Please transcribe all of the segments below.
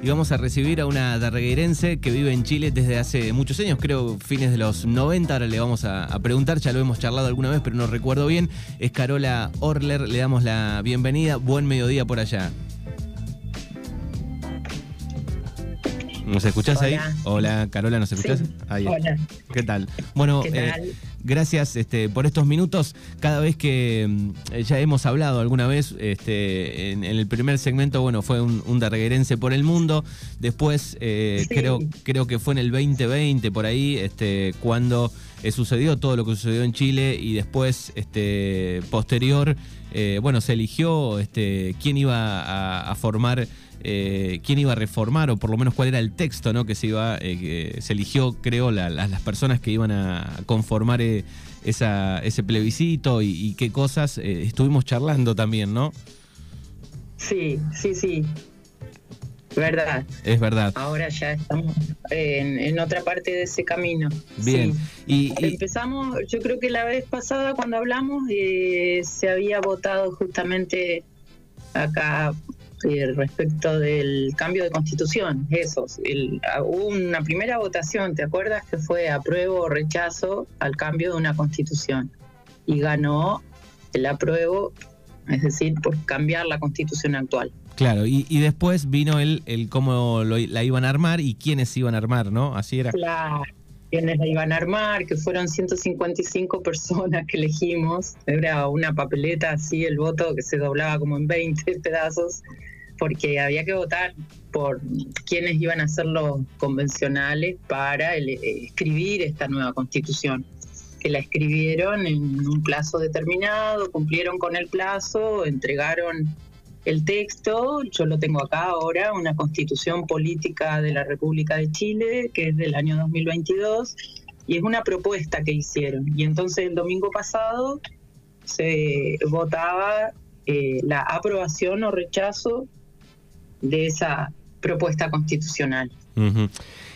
Y vamos a recibir a una darreguerense que vive en Chile desde hace muchos años, creo fines de los 90. Ahora le vamos a, a, preguntar, ya lo hemos charlado alguna vez, pero no recuerdo bien. Es Carola Orler, le damos la bienvenida. Buen mediodía por allá. ¿Nos escuchás Hola. ahí? Hola, Carola, ¿nos escuchás? Sí. Ahí. Hola. ¿Qué tal? Bueno, ¿Qué eh, gracias este, por estos minutos. Cada vez que mm, ya hemos hablado alguna vez, este, en, en el primer segmento, bueno, fue un, un darreguerense por el mundo. Después, eh, Sí. creo, creo que fue en el 2020, por ahí, este, cuando eh, sucedió todo lo que sucedió en Chile y después, este, posterior, eh, bueno, se eligió este, quién iba a, a formar eh, quién iba a reformar o por lo menos cuál era el texto ¿no? que se iba eh, que se eligió creo la- la- las personas que iban a conformar eh, esa, ese plebiscito y, y qué cosas eh, estuvimos charlando también no Sí, sí, sí. Verdad. es verdad Ahora ya estamos en, en otra parte de ese camino. bien Sí. y, y- Empezamos, yo creo que la vez pasada cuando hablamos eh, se había votado justamente acá eh, respecto del cambio de constitución, eso. el- hubo una primera votación, ¿te acuerdas? Que fue apruebo o rechazo al cambio de una constitución. Y ganó el apruebo, es decir, por cambiar la constitución actual. claro y, y después vino el, el cómo lo- la iban a armar y quiénes iban a armar no así era Claro, quienes la iban a armar, que fueron 155 personas que elegimos. Era una papeleta así, el voto que se doblaba como en 20 pedazos, porque había que votar por quienes iban a ser los convencionales para el- eh, escribir esta nueva constitución. Que la escribieron en un plazo determinado, cumplieron con el plazo, entregaron el texto, yo lo tengo acá ahora, una constitución política de la República de Chile, que es del año 2022, y es una propuesta que hicieron. Y entonces el domingo pasado se votaba eh, la aprobación o rechazo de esa propuesta constitucional. Ujú.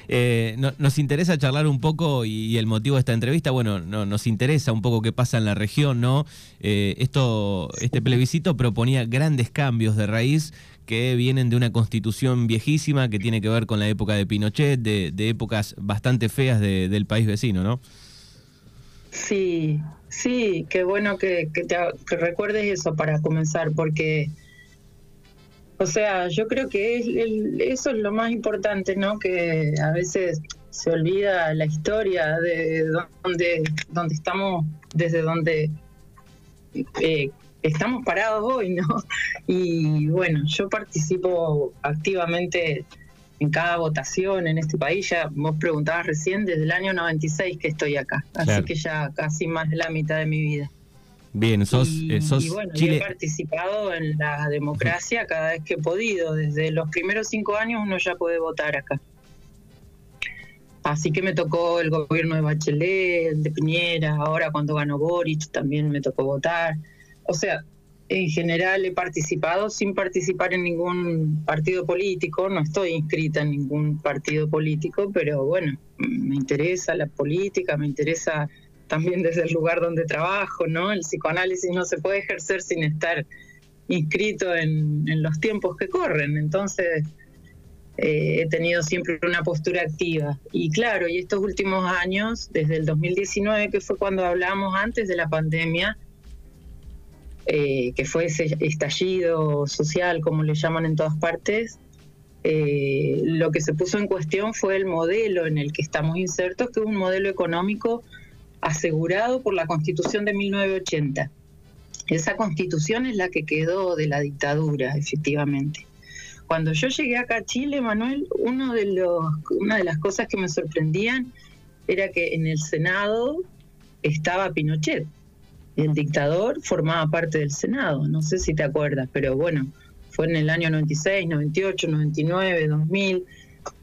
Eh, no- nos interesa charlar un poco y, el motivo de esta entrevista, bueno, no, nos interesa un poco qué pasa en la región, ¿no? Eh, esto, este plebiscito proponía grandes cambios de raíz que vienen de una constitución viejísima que tiene que ver con la época de Pinochet, de, épocas bastante feas de- del país vecino, ¿no? Sí, sí, qué bueno que, que que recuerdes eso para comenzar, porque, o sea, yo creo que es el- eso es lo más importante, ¿no? Que a veces se olvida la historia de donde, donde estamos, desde donde eh, estamos parados hoy, ¿no? Y bueno, yo participo activamente en cada votación en este país. Ya vos preguntabas recién, desde el año 96 que estoy acá. Así Claro. que ya casi más de la mitad de mi vida. Bien, sos, y, eh, sos y bueno, y Chile. he participado en la democracia cada vez que he podido. Desde los primeros cinco años uno ya puede votar acá. Así que me tocó el gobierno de Bachelet, el de Piñera, ahora cuando ganó Boric también me tocó votar. O sea, en general he participado sin participar en ningún partido político, no estoy inscrita en ningún partido político, pero bueno, me interesa la política, me interesa también desde el lugar donde trabajo, ¿no? El psicoanálisis no se puede ejercer sin estar inscrito en, los tiempos que corren, entonces eh, he tenido siempre una postura activa. Y claro, y estos últimos años, desde el 2019, que fue cuando hablamos antes de la pandemia, eh, que fue ese estallido social, como le llaman en todas partes, eh, lo que se puso en cuestión fue el modelo en el que estamos insertos, que es un modelo económico asegurado por la Constitución de 1980. Esa constitución es la que quedó de la dictadura, efectivamente. Cuando yo llegué acá a Chile, Manuel, uno de los, una de las cosas que me sorprendían era que en el Senado estaba Pinochet. El dictador formaba parte del Senado, no sé si te acuerdas, pero bueno, fue en el año 96, 98, 99, 2000,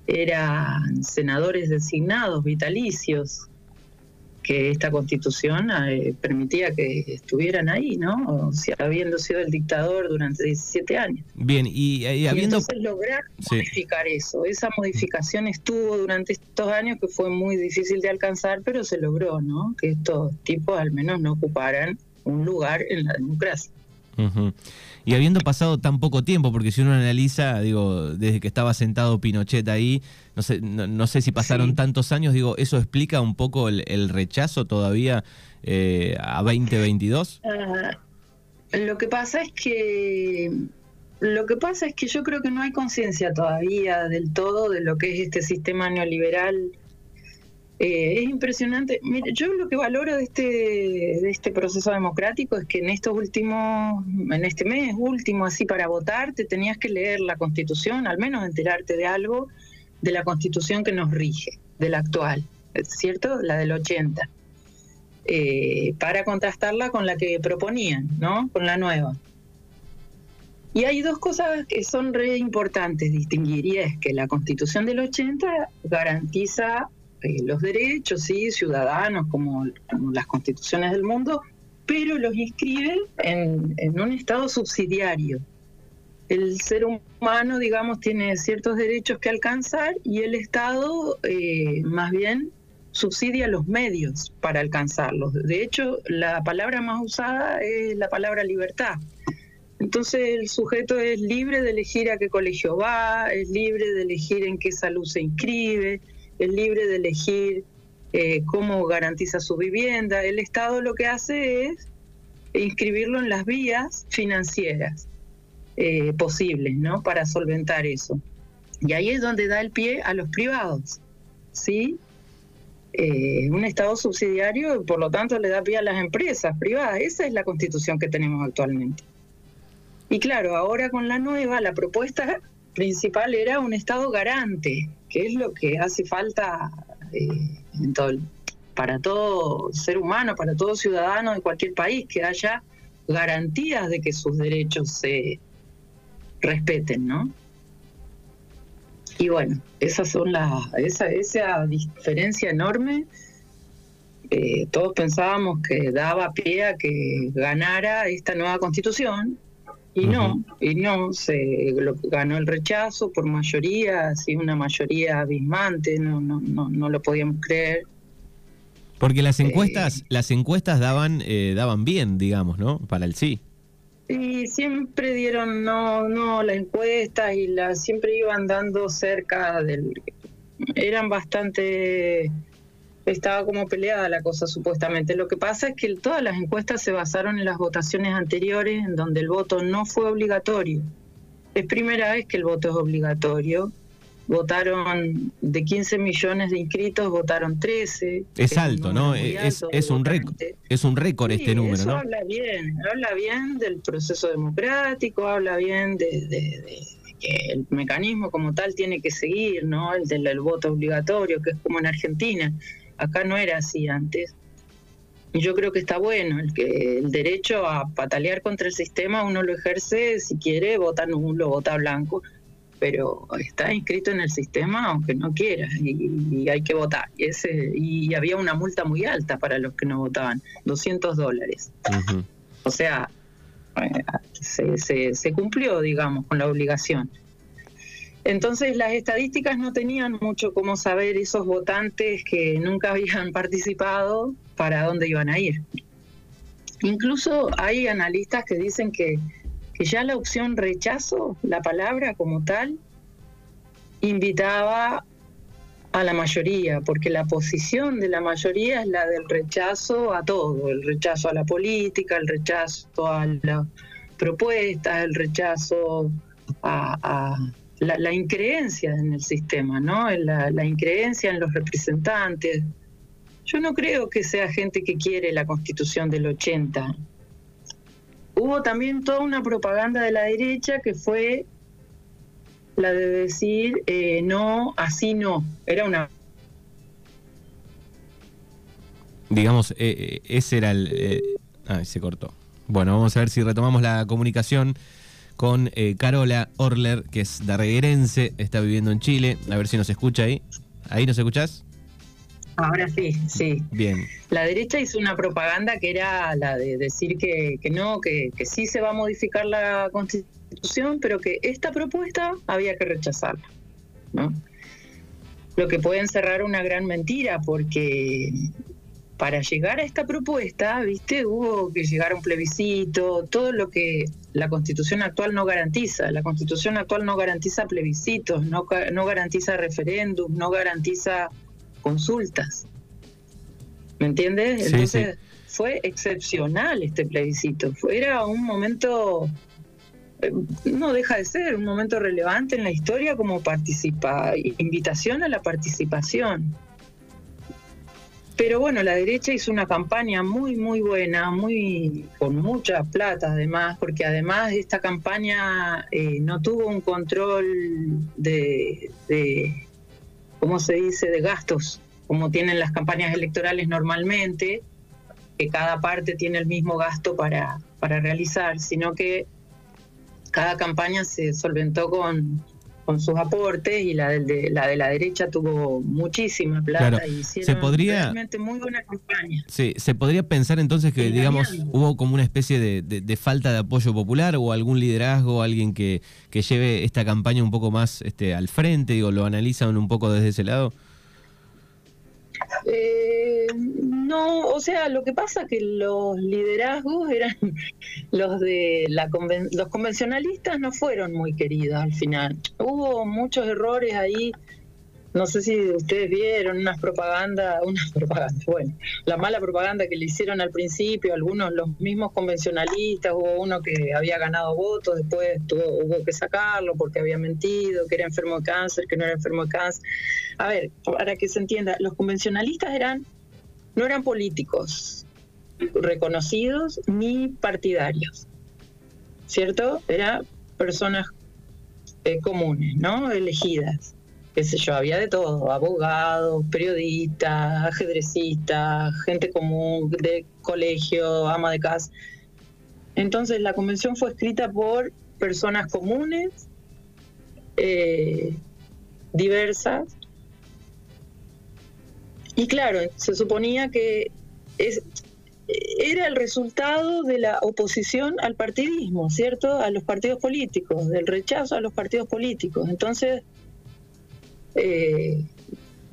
eran senadores designados, vitalicios, que esta constitución eh, permitía que estuvieran ahí, ¿no? O sea, habiendo sido el dictador durante 17 años. Bien, y, y Y habiendo. entonces lograr Sí. modificar eso. Esa modificación estuvo durante estos años que fue muy difícil de alcanzar, pero se logró, ¿no? Que estos tipos al menos no ocuparan un lugar en la democracia. Ujú. Y habiendo pasado tan poco tiempo, porque si uno analiza, digo, desde que estaba sentado Pinochet ahí, no sé, no, sé si pasaron tantos años, digo, ¿eso explica un poco el, rechazo todavía eh, a 2022? Ah, lo que pasa es que lo que pasa es que yo creo que no hay conciencia todavía del todo de lo que es este sistema neoliberal. Eh, es impresionante. Mire, yo lo que valoro de este, de este proceso democrático es que en estos últimos, en este mes último, así para votar, te tenías que leer la Constitución, al menos enterarte de algo de la Constitución que nos rige, de la actual, ¿cierto? La del 80, eh, para contrastarla con la que proponían, ¿no? Con la nueva. Y hay dos cosas que son re importantes distinguir, y es que la Constitución del 80 garantiza eh, los derechos, sí, ciudadanos, como, las constituciones del mundo, pero los inscribe en, un Estado subsidiario. El ser humano, digamos, tiene ciertos derechos que alcanzar y el Estado, eh, más bien, subsidia los medios para alcanzarlos. De hecho, la palabra más usada es la palabra libertad. Entonces el sujeto es libre de elegir a qué colegio va, es libre de elegir en qué salud se inscribe, es libre de elegir eh, cómo garantiza su vivienda. El Estado lo que hace es inscribirlo en las vías financieras eh, posibles, ¿no? Para solventar eso. Y ahí es donde da el pie a los privados, ¿sí? Eh, un Estado subsidiario, por lo tanto, le da pie a las empresas privadas. Esa es la constitución que tenemos actualmente. Y claro, ahora con la nueva, la propuesta principal era un Estado garante, que es lo que hace falta eh, para todo ser humano, para todo ciudadano de cualquier país, que haya garantías de que sus derechos se respeten, ¿no? Y bueno, esas son las, esa, esa diferencia enorme. Eh, todos pensábamos que daba pie a que ganara esta nueva constitución, y no, y no, se ganó el rechazo por mayoría, así una mayoría abismante, no, no, no, no lo podíamos creer. Porque las encuestas, eh, las encuestas daban, eh, daban bien, digamos, ¿no? Para el sí. Sí, siempre dieron no, no, las encuestas y las siempre iban dando cerca del, eran bastante estaba como peleada la cosa supuestamente. Lo que pasa es que todas las encuestas se basaron en las votaciones anteriores en donde el voto no fue obligatorio. Es primera vez que el voto es obligatorio. Votaron de 15 millones de inscritos, votaron 13. Es alto, ¿no? Es, es, un récord, es un récord este número, eso Habla bien, habla bien del proceso democrático, habla bien de, que el mecanismo como tal tiene que seguir, ¿no? El del voto obligatorio, que es como en Argentina. Acá no era así antes. Y yo creo que está bueno el que el derecho a patalear contra el sistema uno lo ejerce si quiere, vota nulo, vota blanco, pero está inscrito en el sistema aunque no quiera y, hay que votar. Y, ese, y había una multa muy alta para los que no votaban, 200 dólares. O sea, eh, se, se, se cumplió, digamos, con la obligación. Entonces las estadísticas no tenían mucho cómo saber esos votantes que nunca habían participado para dónde iban a ir. Incluso hay analistas que dicen que, que ya la opción rechazo, la palabra como tal, invitaba a la mayoría, porque la posición de la mayoría es la del rechazo a todo, el rechazo a la política, el rechazo a la propuesta, el rechazo a la, increencia en el sistema, ¿no? La, la increencia en los representantes. Yo no creo que sea gente que quiere la constitución del 80. Hubo también toda una propaganda de la derecha que fue la de decir eh, no, así no. Era una digamos, eh, eh, ese era el... ah, se cortó. Bueno, vamos a ver si retomamos la comunicación con eh, Carola Orler, que es darreguerense, está viviendo en Chile. A ver si nos escucha ahí. ¿Ahí nos escuchás? Ahora sí, sí. Bien. La derecha hizo una propaganda que era la de decir que, no, que, que sí se va a modificar la constitución, pero que esta propuesta había que rechazarla. ¿no? Lo que puede encerrar una gran mentira, porque para llegar a esta propuesta, viste, hubo que llegar a un plebiscito, todo lo que la constitución actual no garantiza. La constitución actual no garantiza plebiscitos, no, no garantiza referéndum, no garantiza consultas. ¿Me entiendes? Entonces fue excepcional este plebiscito. Era un momento, eh, no deja de ser, un momento relevante en la historia como participa, invitación a la participación. Pero bueno, la derecha hizo una campaña muy, muy buena, muy con mucha plata además, porque además esta campaña eh, no tuvo un control de, de, ¿cómo se dice?, de gastos, como tienen las campañas electorales normalmente, que cada parte tiene el mismo gasto para, para realizar, sino que cada campaña se solventó con, con sus aportes y la de, la de la derecha tuvo muchísima plata y hicieron se podría, realmente muy buena campaña. Sí, se podría pensar entonces que, digamos, hubo como una especie de, de, falta de apoyo popular o algún liderazgo, alguien que, que lleve esta campaña un poco más este, al frente, digo, ¿lo analizan un poco desde ese lado? Eh, no, o sea, lo que pasa que los liderazgos eran los de la los convencionalistas no fueron muy queridos al final. Hubo muchos errores ahí no sé si ustedes vieron unas propagandas, unas propagandas, bueno, la mala propaganda que le hicieron al principio, algunos, los mismos convencionalistas, hubo uno que había ganado votos, después tuvo, hubo que sacarlo porque había mentido, que era enfermo de cáncer, que no era enfermo de cáncer. A ver, para que se entienda, los convencionalistas eran, no eran políticos reconocidos ni partidarios, ¿cierto? Eran personas eh, comunes, ¿no? Elegidas qué sé yo, había de todo, abogados, periodistas, ajedrecistas, gente común, de colegio, ama de casa. Entonces la convención fue escrita por personas comunes, eh, diversas, y claro, se suponía que es, era el resultado de la oposición al partidismo, ¿cierto? A los partidos políticos, del rechazo a los partidos políticos. Entonces, eh,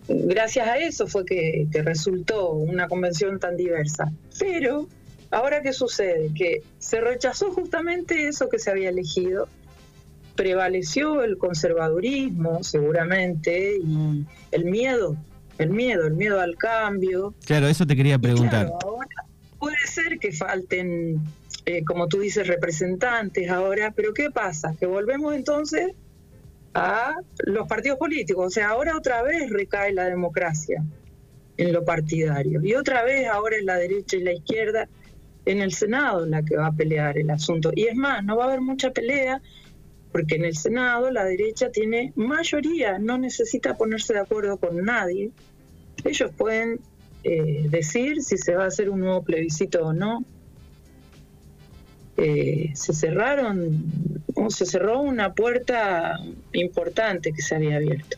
gracias a eso fue que, resultó una convención tan diversa. Pero, ahora qué sucede? Que se rechazó justamente eso que se había elegido, prevaleció el conservadurismo seguramente y el miedo, el miedo, el miedo al cambio. Claro, eso te quería preguntar. puede ser que falten, eh, como tú dices, representantes ahora, pero ¿qué pasa? Que volvemos entonces a los partidos políticos. O sea, ahora otra vez recae la democracia en lo partidario. Y otra vez ahora es la derecha y la izquierda en el Senado la que va a pelear el asunto. Y es más, no va a haber mucha pelea porque en el Senado la derecha tiene mayoría, no necesita ponerse de acuerdo con nadie. Ellos pueden eh, decir si se va a hacer un nuevo plebiscito o no. Eh, se cerraron, se cerró una puerta importante que se había abierto.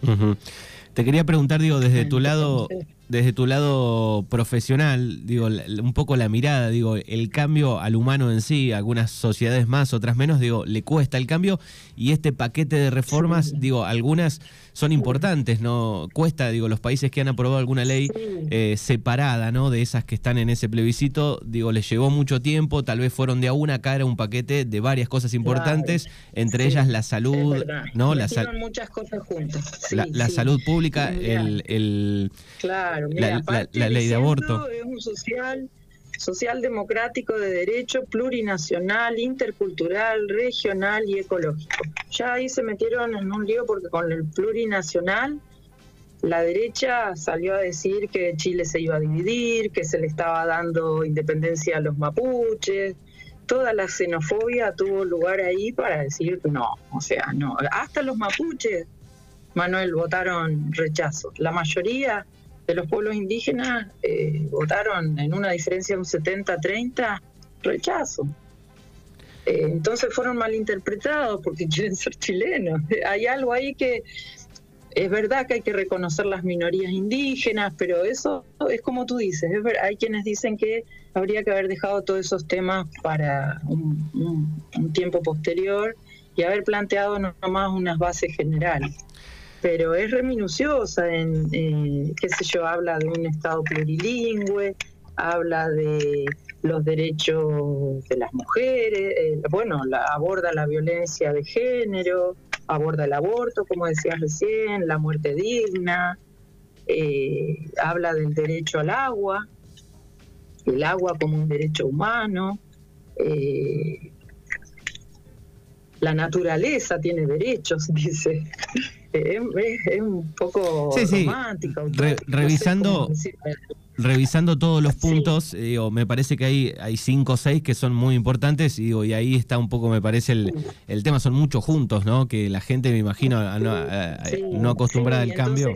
Te quería preguntar, digo, desde tu lado, desde tu lado profesional, digo, un poco la mirada, digo, el cambio al humano en sí, algunas sociedades más, otras menos, digo, le cuesta el cambio y este paquete de reformas, digo, algunas son importantes, ¿no? Cuesta, digo, los países que han aprobado alguna ley eh, separada, ¿no? De esas que están en ese plebiscito, digo, les llevó mucho tiempo, tal vez fueron de a una, cara un paquete de varias cosas importantes, entre ellas la salud, ¿no? La muchas cosas juntas. la, salud pública, el, el claro, la, ley de aborto. Es un social social democrático de derecho plurinacional, intercultural, regional y ecológico. Ya ahí se metieron en un lío porque con el plurinacional la derecha salió a decir que Chile se iba a dividir, que se le estaba dando independencia a los mapuches. Toda la xenofobia tuvo lugar ahí para decir no, o sea, no. Hasta los mapuches, Manuel, votaron rechazo. La mayoría de los pueblos indígenas eh, votaron en una diferencia de un 70-30 rechazo. Eh, entonces fueron malinterpretados porque quieren ser chilenos. Hay algo ahí que es verdad que hay que reconocer las minorías indígenas, pero eso es como tú dices. hay quienes dicen que habría que haber dejado todos esos temas para un, un tiempo posterior y haber planteado nomás unas bases generales pero es reminuciosa en, eh, qué sé yo, habla de un Estado plurilingüe, habla de los derechos de las mujeres, eh, bueno, la, aborda la violencia de género, aborda el aborto, como decías recién, la muerte digna, eh, habla del derecho al agua, el agua como un derecho humano, eh, la naturaleza tiene derechos, dice. Es, un poco romántico. revisando, revisando todos los puntos, digo, me parece que hay, hay cinco o seis que son muy importantes y, digo, y ahí está un poco, me parece, el, el tema, son muchos juntos, ¿no? Que la gente, me imagino, no, acostumbrada al cambio.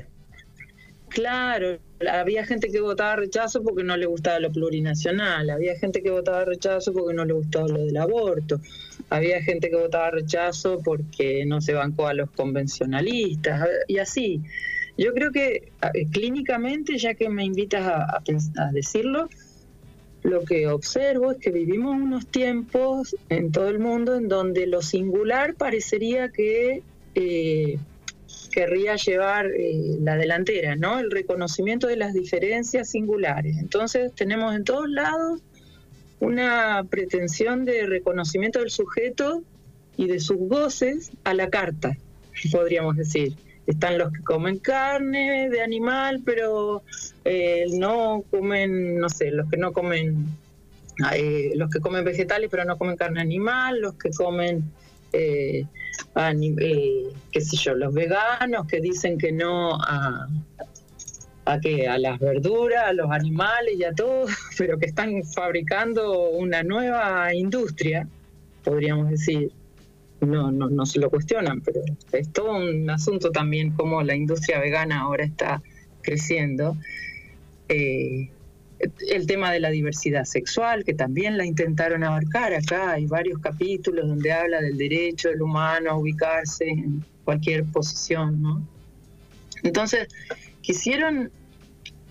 Claro, había gente que votaba rechazo porque no le gustaba lo plurinacional, había gente que votaba rechazo porque no le gustaba lo del aborto, había gente que votaba rechazo porque no se bancó a los convencionalistas y así. Yo creo que clínicamente, ya que me invitas a, decirlo, lo que observo es que vivimos unos tiempos en todo el mundo en donde lo singular parecería que eh, querría llevar eh, la delantera, ¿no? El reconocimiento de las diferencias singulares. Entonces tenemos en todos lados una pretensión de reconocimiento del sujeto y de sus voces a la carta, podríamos decir. Están los que comen carne de animal, pero eh, no comen, no sé, los que no comen, eh, los que comen vegetales, pero no comen carne animal, los que comen eh, eh, qué sé yo, los veganos que dicen que no a, a, que, a las verduras, a los animales y a todo, pero que están fabricando una nueva industria, podríamos decir. No, no, no se lo cuestionan, pero es todo un asunto también como la industria vegana ahora está creciendo. Eh, el tema de la diversidad sexual, que también la intentaron abarcar acá. Hay varios capítulos donde habla del derecho del humano a ubicarse en cualquier posición, ¿no? Entonces, quisieron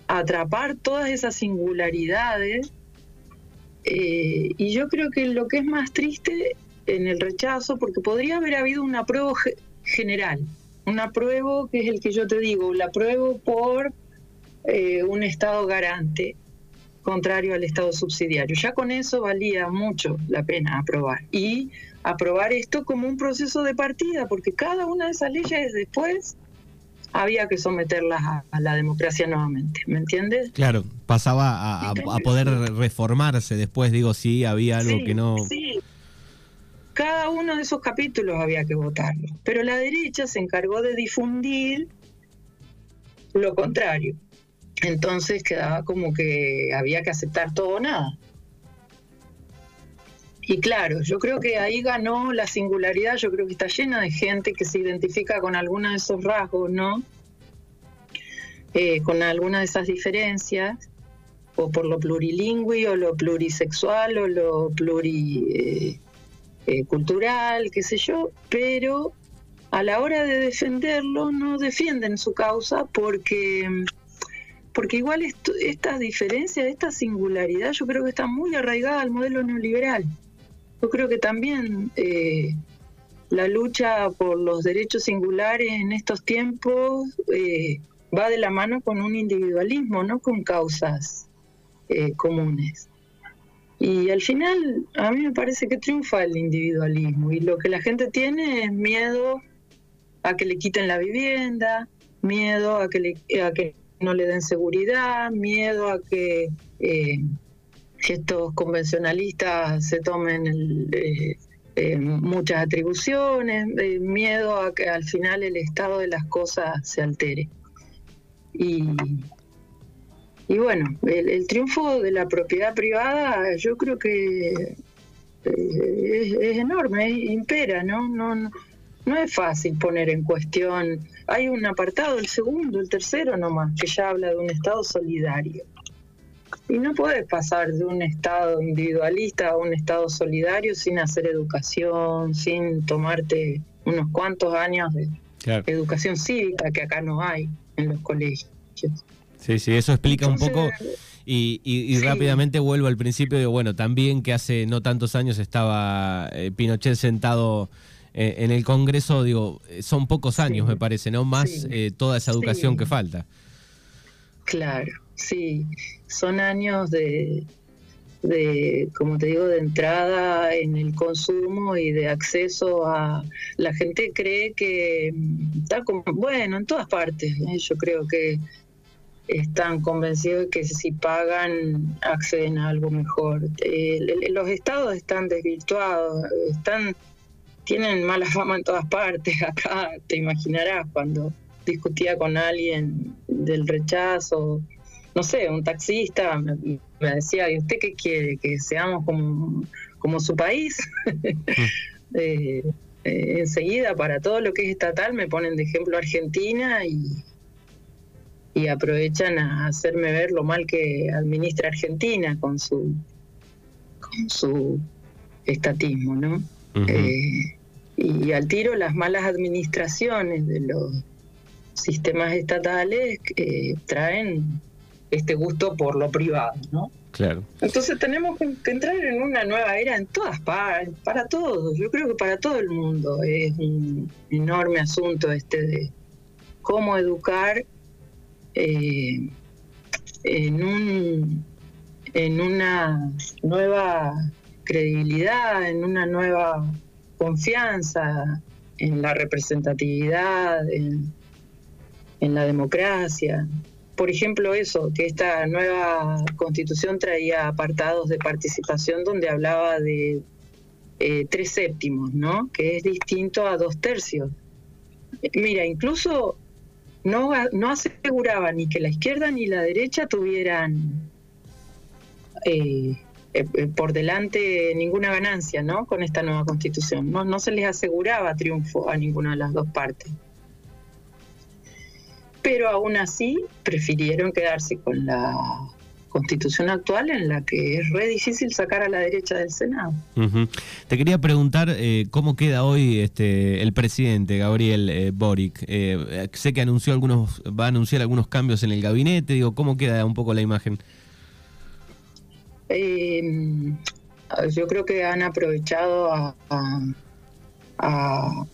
atrapar todas esas singularidades eh, y yo creo que lo que es más triste en el rechazo, porque podría haber habido un apruebo general, un apruebo que es el que yo te digo, la apruebo por eh, un Estado garante contrario al Estado subsidiario. Ya con eso valía mucho la pena aprobar. Y aprobar esto como un proceso de partida, porque cada una de esas leyes después había que someterlas a, la democracia nuevamente, ¿me entiendes? Claro, pasaba a, poder reformarse después, digo, si había algo que no... Sí. Cada uno de esos capítulos había que votarlo, pero la derecha se encargó de difundir lo contrario. Entonces quedaba como que había que aceptar todo o nada. Y claro, yo creo que ahí ganó la singularidad, yo creo que está llena de gente que se identifica con alguna de esos rasgos, ¿no? Eh, con alguna de esas diferencias, o por lo plurilingüe, o lo plurisexual, o lo pluricultural, eh, eh, qué sé yo, pero a la hora de defenderlo no defienden su causa porque porque igual esta diferencia, esta singularidad, yo creo que está muy arraigada al modelo neoliberal. Yo creo que también eh, la lucha por los derechos singulares en estos tiempos eh, va de la mano con un individualismo, no con causas eh, comunes. Y al final, a mí me parece que triunfa el individualismo y lo que la gente tiene es miedo a que le quiten la vivienda, miedo a que, le, a que no le den seguridad, miedo a que eh, estos convencionalistas se tomen eh, eh, muchas atribuciones, miedo a que al final el estado de las cosas se altere. Y, y bueno, el, triunfo de la propiedad privada yo creo que es, enorme, impera, ¿no? no, no no es fácil poner en cuestión. Hay un apartado, el segundo, el tercero nomás, que ya habla de un Estado solidario. Y no puedes pasar de un Estado individualista a un Estado solidario sin hacer educación, sin tomarte unos cuantos años de educación cívica que acá no hay en los colegios. Sí, sí, eso explica un poco. Y, rápidamente vuelvo al principio, de, bueno, también que hace no tantos años estaba eh, Pinochet sentado eh, en el Congreso, digo, son pocos años, me parece, ¿no? Más eh, toda esa educación que falta. Claro, sí, son años de, de, como te digo, de entrada en el consumo y de acceso a... La gente cree que mm, está como, bueno, en todas partes, ¿eh? yo creo que están convencidos de que si pagan acceden a algo mejor. Eh, los estados están desvirtuados, están tienen mala fama en todas partes. Acá te imaginarás cuando discutía con alguien del rechazo, no sé, un taxista me, decía, ¿y usted qué quiere? ¿Que seamos como, como su país? Eh, eh, enseguida, para todo lo que es estatal, me ponen de ejemplo Argentina y, y aprovechan a hacerme ver lo mal que administra Argentina con su, con su estatismo, ¿no? Eh, y al tiro las malas administraciones de los sistemas estatales eh, traen este gusto por lo privado, ¿no? Claro. Entonces tenemos que, entrar en una nueva era en todas partes, para todos. Yo creo que para todo el mundo es un enorme asunto este de cómo educar eh, en un en una nueva credibilidad, en una nueva confianza, en la representatividad, en, la democracia. Por ejemplo, eso, que esta nueva constitución traía apartados de participación donde hablaba de eh, tres séptimos, ¿no? Que es distinto a dos tercios. Mira, incluso no, no aseguraba ni que la izquierda ni la derecha tuvieran eh, por delante ninguna ganancia, ¿no? Con esta nueva constitución. No, se les aseguraba triunfo a ninguna de las dos partes pero aún así prefirieron quedarse con la constitución actual en la que es re difícil sacar a la derecha del Senado. Te quería preguntar eh, cómo queda hoy este el presidente Gabriel eh, Boric. Eh, sé que anunció algunos, va a anunciar algunos cambios en el gabinete. Digo, cómo queda un poco la imagen. Yo creo que han aprovechado a,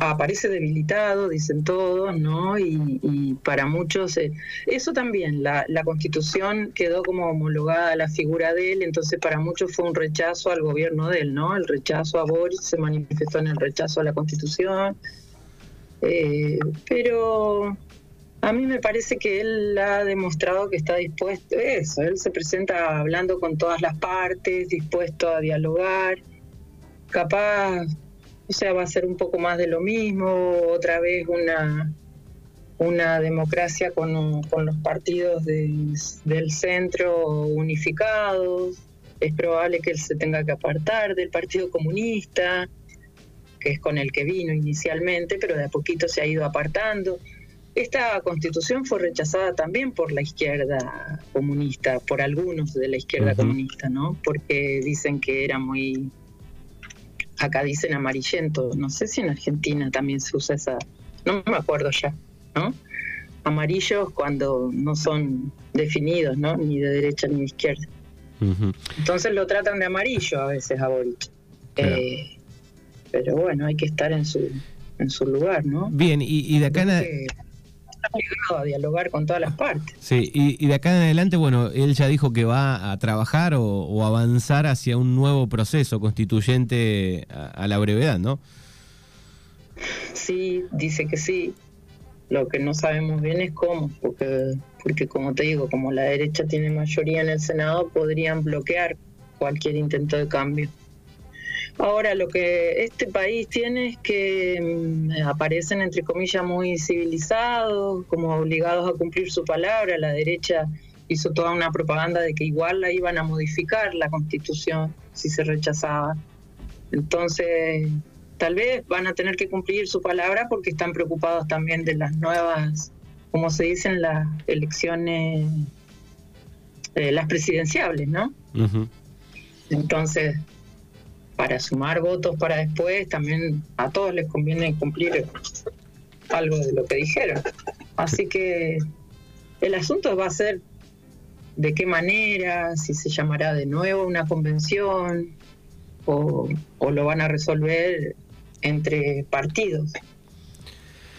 aparece debilitado, dicen todos, ¿no? Y, para muchos, eh, eso también, la, constitución quedó como homologada a la figura de él, entonces para muchos fue un rechazo al gobierno de él, ¿no? El rechazo a Boris se manifestó en el rechazo a la constitución, eh, pero a mí me parece que él ha demostrado que está dispuesto, eso, él se presenta hablando con todas las partes, dispuesto a dialogar, capaz o sea, va a ser un poco más de lo mismo, otra vez una, una democracia con, con los partidos del centro unificados. Es probable que él se tenga que apartar del Partido Comunista, que es con el que vino inicialmente, pero de a poquito se ha ido apartando. Esta constitución fue rechazada también por la izquierda comunista, por algunos de la izquierda comunista, ¿no? Porque dicen que era muy acá dicen amarillento, no sé si en Argentina también se usa esa, no me acuerdo ya, ¿no? Amarillos cuando no son definidos, ¿no? Ni de derecha ni de izquierda. Entonces lo tratan de amarillo a veces a Boric. Eh, pero bueno, hay que estar en su, en su lugar, ¿no? Bien, y, de acá a dialogar con todas las partes. Sí, y, de acá en adelante, bueno, él ya dijo que va a trabajar o, avanzar hacia un nuevo proceso constituyente a, la brevedad, ¿no? Sí, dice que sí. Lo que no sabemos bien es cómo, porque, porque como te digo, como la derecha tiene mayoría en el Senado, podrían bloquear cualquier intento de cambio. Ahora, lo que este país tiene es que mm, aparecen, entre comillas, muy civilizados, como obligados a cumplir su palabra. La derecha hizo toda una propaganda de que igual la iban a modificar la constitución si se rechazaba. Entonces, tal vez van a tener que cumplir su palabra porque están preocupados también de las nuevas, como se dicen, las elecciones, eh, las presidenciables, ¿no? Entonces, para sumar votos para después, también a todos les conviene cumplir algo de lo que dijeron. Así que el asunto va a ser de qué manera, si se llamará de nuevo una convención o, lo van a resolver entre partidos,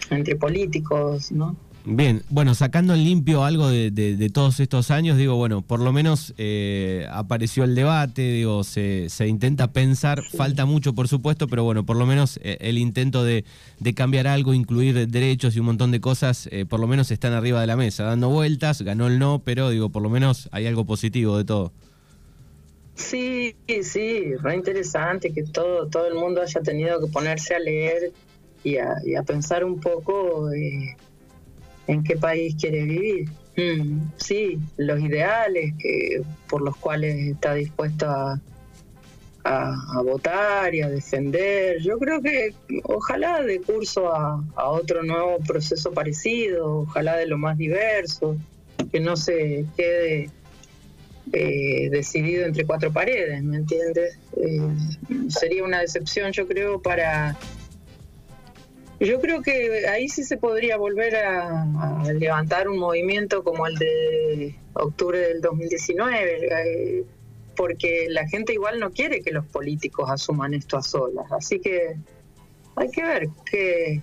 entre políticos, ¿no? Bien, bueno, sacando en limpio algo de, todos estos años, digo, bueno, por lo menos eh, apareció el debate, digo, se, se intenta pensar, falta mucho por supuesto, pero bueno, por lo menos eh, el intento de, cambiar algo, incluir derechos y un montón de cosas, eh, por lo menos están arriba de la mesa, dando vueltas, ganó el no, pero digo, por lo menos hay algo positivo de todo. Sí, sí, re interesante que todo, todo el mundo haya tenido que ponerse a leer y a, y a pensar un poco en qué país quiere vivir. Mm, sí, los ideales que por los cuales está dispuesto a, a, votar y a defender. Yo creo que ojalá de curso a, otro nuevo proceso parecido, ojalá de lo más diverso, que no se quede eh, decidido entre cuatro paredes, ¿me entiendes? Eh, sería una decepción, yo creo, para yo creo que ahí sí se podría volver a, levantar un movimiento como el de octubre del 2019, eh, porque la gente igual no quiere que los políticos asuman esto a solas. Así que hay que ver qué,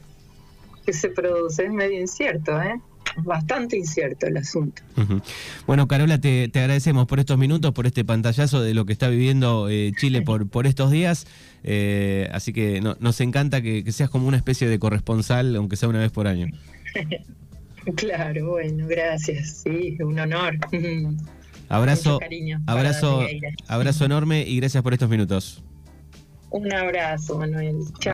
se produce. Es medio incierto, ¿eh? Bastante incierto el asunto. Bueno, Carola, te, agradecemos por estos minutos, por este pantallazo de lo que está viviendo eh, Chile por, por estos días. Eh, así que nos encanta que, seas como una especie de corresponsal, aunque sea una vez por año. claro, bueno, gracias. Sí, un honor. Abrazo, abrazo, abrazo enorme y gracias por estos minutos. Un abrazo, Manuel. Chao.